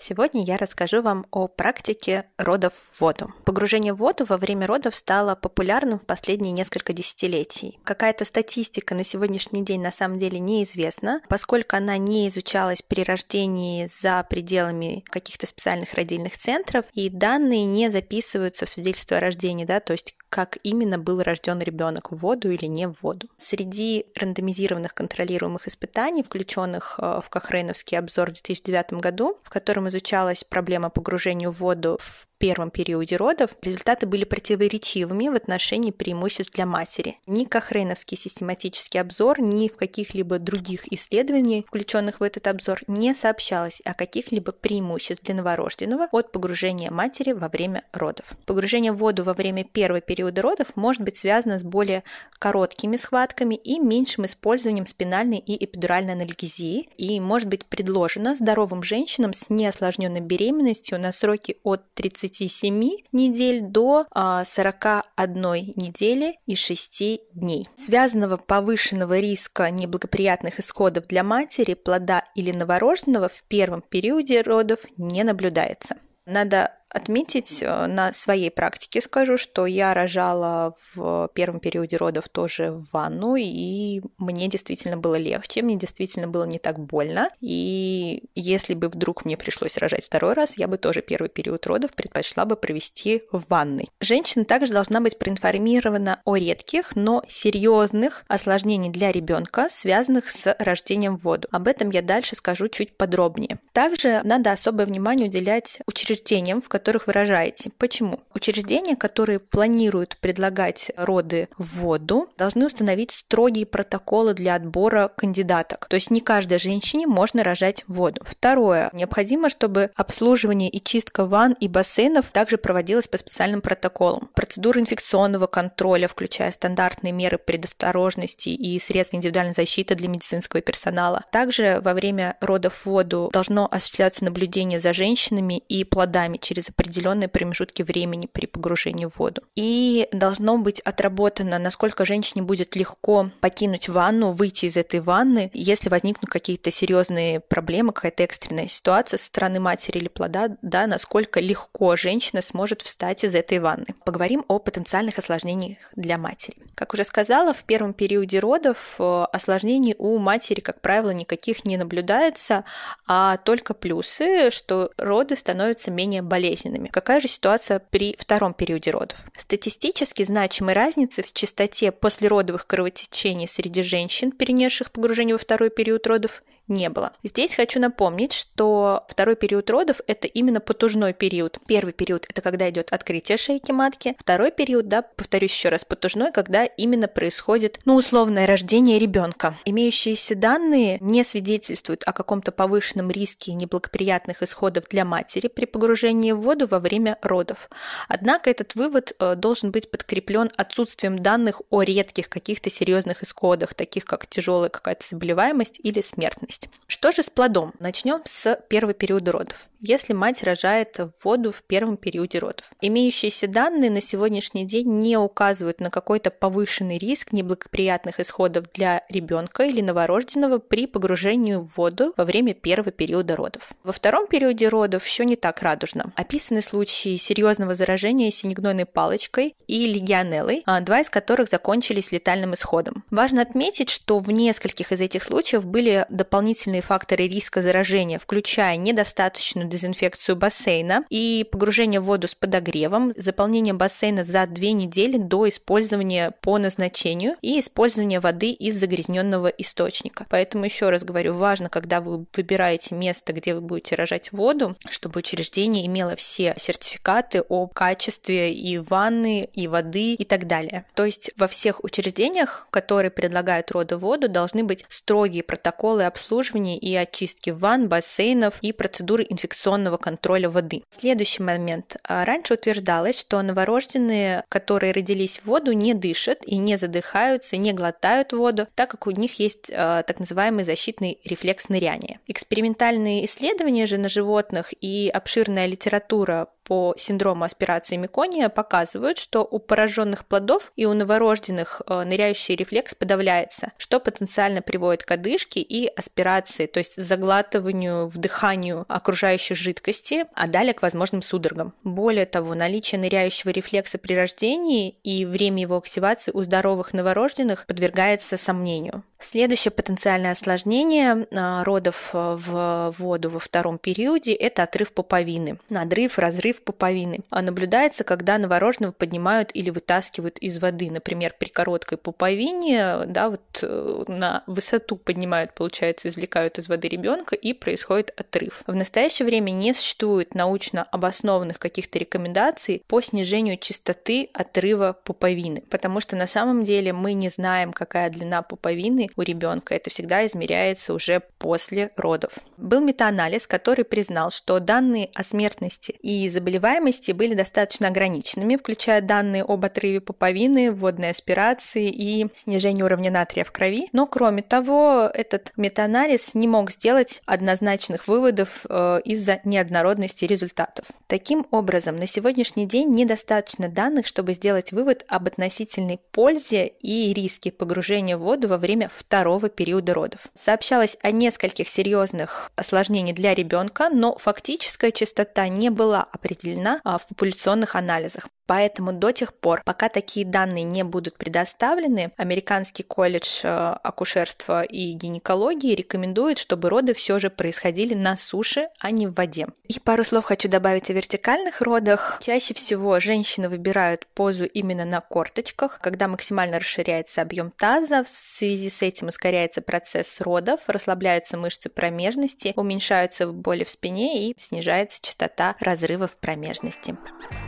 Сегодня я расскажу вам о практике родов в воду. Погружение в воду во время родов стало популярным в последние несколько десятилетий. Какая-то статистика на сегодняшний день на самом деле неизвестна, поскольку она не изучалась при рождении за пределами каких-то специальных родильных центров, и данные не записываются в свидетельство о рождении, да, то есть как именно был рожден ребенок в воду или не в воду. Среди рандомизированных контролируемых испытаний, включенных э, в Кохрейновский обзор в 2009 году, в котором изучалась проблема погружения в воду в первом периоде родов, результаты были противоречивыми в отношении преимуществ для матери. Ни Кохрейновский систематический обзор, ни в каких-либо других исследованиях, включенных в этот обзор, не сообщалось о каких-либо преимуществах для новорожденного от погружения матери во время родов. Погружение в воду во время первого периода родов может быть связано с более короткими схватками и меньшим использованием спинальной и эпидуральной анальгезии и может быть предложено здоровым женщинам с неосложненной беременностью на сроки от 30 37 недель до 41 а, недели и 6 дней. Связанного повышенного риска неблагоприятных исходов для матери, плода или новорожденного в первом периоде родов не наблюдается. Надо отметить э, на своей практике, скажу, что я рожала в первом периоде родов тоже в ванну, и мне действительно было легче, мне действительно было не так больно. И если бы вдруг мне пришлось рожать второй раз, я бы тоже первый период родов предпочла бы провести в ванной. Женщина также должна быть проинформирована о редких, но серьезных осложнениях для ребенка, связанных с рождением в воду. Об этом я дальше скажу чуть подробнее. Также надо особое внимание уделять учреждениям, в которых вы рожаете. Почему? Учреждения, которые планируют предлагать роды в воду, должны установить строгие протоколы для отбора кандидаток. То есть не каждой женщине можно рожать в воду. Второе. Необходимо, чтобы обслуживание и чистка ванн и бассейнов также проводилось по специальным протоколам. Процедуры инфекционного контроля, включая стандартные меры предосторожности и средства индивидуальной защиты для медицинского персонала. Также во время родов в воду должно осуществляться наблюдение за женщинами и плодами через определенные промежутки времени при погружении в воду. И должно быть отработано, насколько женщине будет легко покинуть ванну, выйти из этой ванны, если возникнут какие-то серьезные проблемы, какая-то экстренная ситуация со стороны матери или плода, да, насколько легко женщина сможет встать из этой ванны. Поговорим о потенциальных осложнениях для матери. Как уже сказала, в первом периоде родов э, осложнений у матери, как правило, никаких не наблюдается, а только плюсы, что роды становятся менее болезненными болезненными. Какая же ситуация при втором периоде родов? Статистически значимой разницы в частоте послеродовых кровотечений среди женщин, перенесших погружение во второй период родов, не было. Здесь хочу напомнить, что второй период родов – это именно потужной период. Первый период – это когда идет открытие шейки матки. Второй период, да, повторюсь еще раз, потужной, когда именно происходит, ну, условное рождение ребенка. Имеющиеся данные не свидетельствуют о каком-то повышенном риске неблагоприятных исходов для матери при погружении в воду во время родов. Однако этот вывод э, должен быть подкреплен отсутствием данных о редких каких-то серьезных исходах, таких как тяжелая какая-то заболеваемость или смертность есть. Что же с плодом? Начнем с первого периода родов если мать рожает в воду в первом периоде родов. Имеющиеся данные на сегодняшний день не указывают на какой-то повышенный риск неблагоприятных исходов для ребенка или новорожденного при погружении в воду во время первого периода родов. Во втором периоде родов все не так радужно. Описаны случаи серьезного заражения синегнойной палочкой и легионеллой, а, два из которых закончились летальным исходом. Важно отметить, что в нескольких из этих случаев были дополнительные факторы риска заражения, включая недостаточную дезинфекцию бассейна и погружение в воду с подогревом, заполнение бассейна за две недели до использования по назначению и использование воды из загрязненного источника. Поэтому еще раз говорю, важно, когда вы выбираете место, где вы будете рожать воду, чтобы учреждение имело все сертификаты о качестве и ванны, и воды и так далее. То есть во всех учреждениях, которые предлагают роды воду, должны быть строгие протоколы обслуживания и очистки ванн, бассейнов и процедуры инфекционного контроля воды. Следующий момент. А, раньше утверждалось, что новорожденные, которые родились в воду, не дышат и не задыхаются, не глотают воду, так как у них есть а, так называемый защитный рефлекс ныряния. Экспериментальные исследования же на животных и обширная литература по синдрому аспирации мекония показывают, что у пораженных плодов и у новорожденных э, ныряющий рефлекс подавляется, что потенциально приводит к одышке и аспирации, то есть заглатыванию, вдыханию окружающей жидкости, а далее к возможным судорогам. Более того, наличие ныряющего рефлекса при рождении и время его активации у здоровых новорожденных подвергается сомнению. Следующее потенциальное осложнение а, родов а, в воду во втором периоде – это отрыв пуповины. Надрыв, разрыв пуповины. А наблюдается, когда новорожденного поднимают или вытаскивают из воды. Например, при короткой пуповине да, вот э, на высоту поднимают, получается, извлекают из воды ребенка и происходит отрыв. В настоящее время не существует научно обоснованных каких-то рекомендаций по снижению частоты отрыва пуповины, потому что на самом деле мы не знаем, какая длина пуповины у ребенка. Это всегда измеряется уже после родов. Был метаанализ, который признал, что данные о смертности и заболеваемости были достаточно ограниченными, включая данные об отрыве пуповины, водной аспирации и снижении уровня натрия в крови. Но кроме того, этот метаанализ не мог сделать однозначных выводов э, из-за неоднородности результатов. Таким образом, на сегодняшний день недостаточно данных, чтобы сделать вывод об относительной пользе и риске погружения в воду во время второго периода родов. Сообщалось о нескольких серьезных осложнениях для ребенка, но фактическая частота не была определена а, в популяционных анализах. Поэтому до тех пор, пока такие данные не будут предоставлены, Американский колледж э, акушерства и гинекологии рекомендует, чтобы роды все же происходили на суше, а не в воде. И пару слов хочу добавить о вертикальных родах. Чаще всего женщины выбирают позу именно на корточках, когда максимально расширяется объем таза. В связи с этим ускоряется процесс родов, расслабляются мышцы промежности, уменьшаются боли в спине и снижается частота разрывов промежности.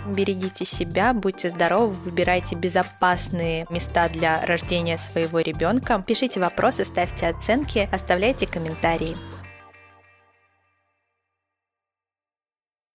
Берегите себя, будьте здоровы, выбирайте безопасные места для рождения своего ребенка. Пишите вопросы, ставьте оценки, оставляйте комментарии.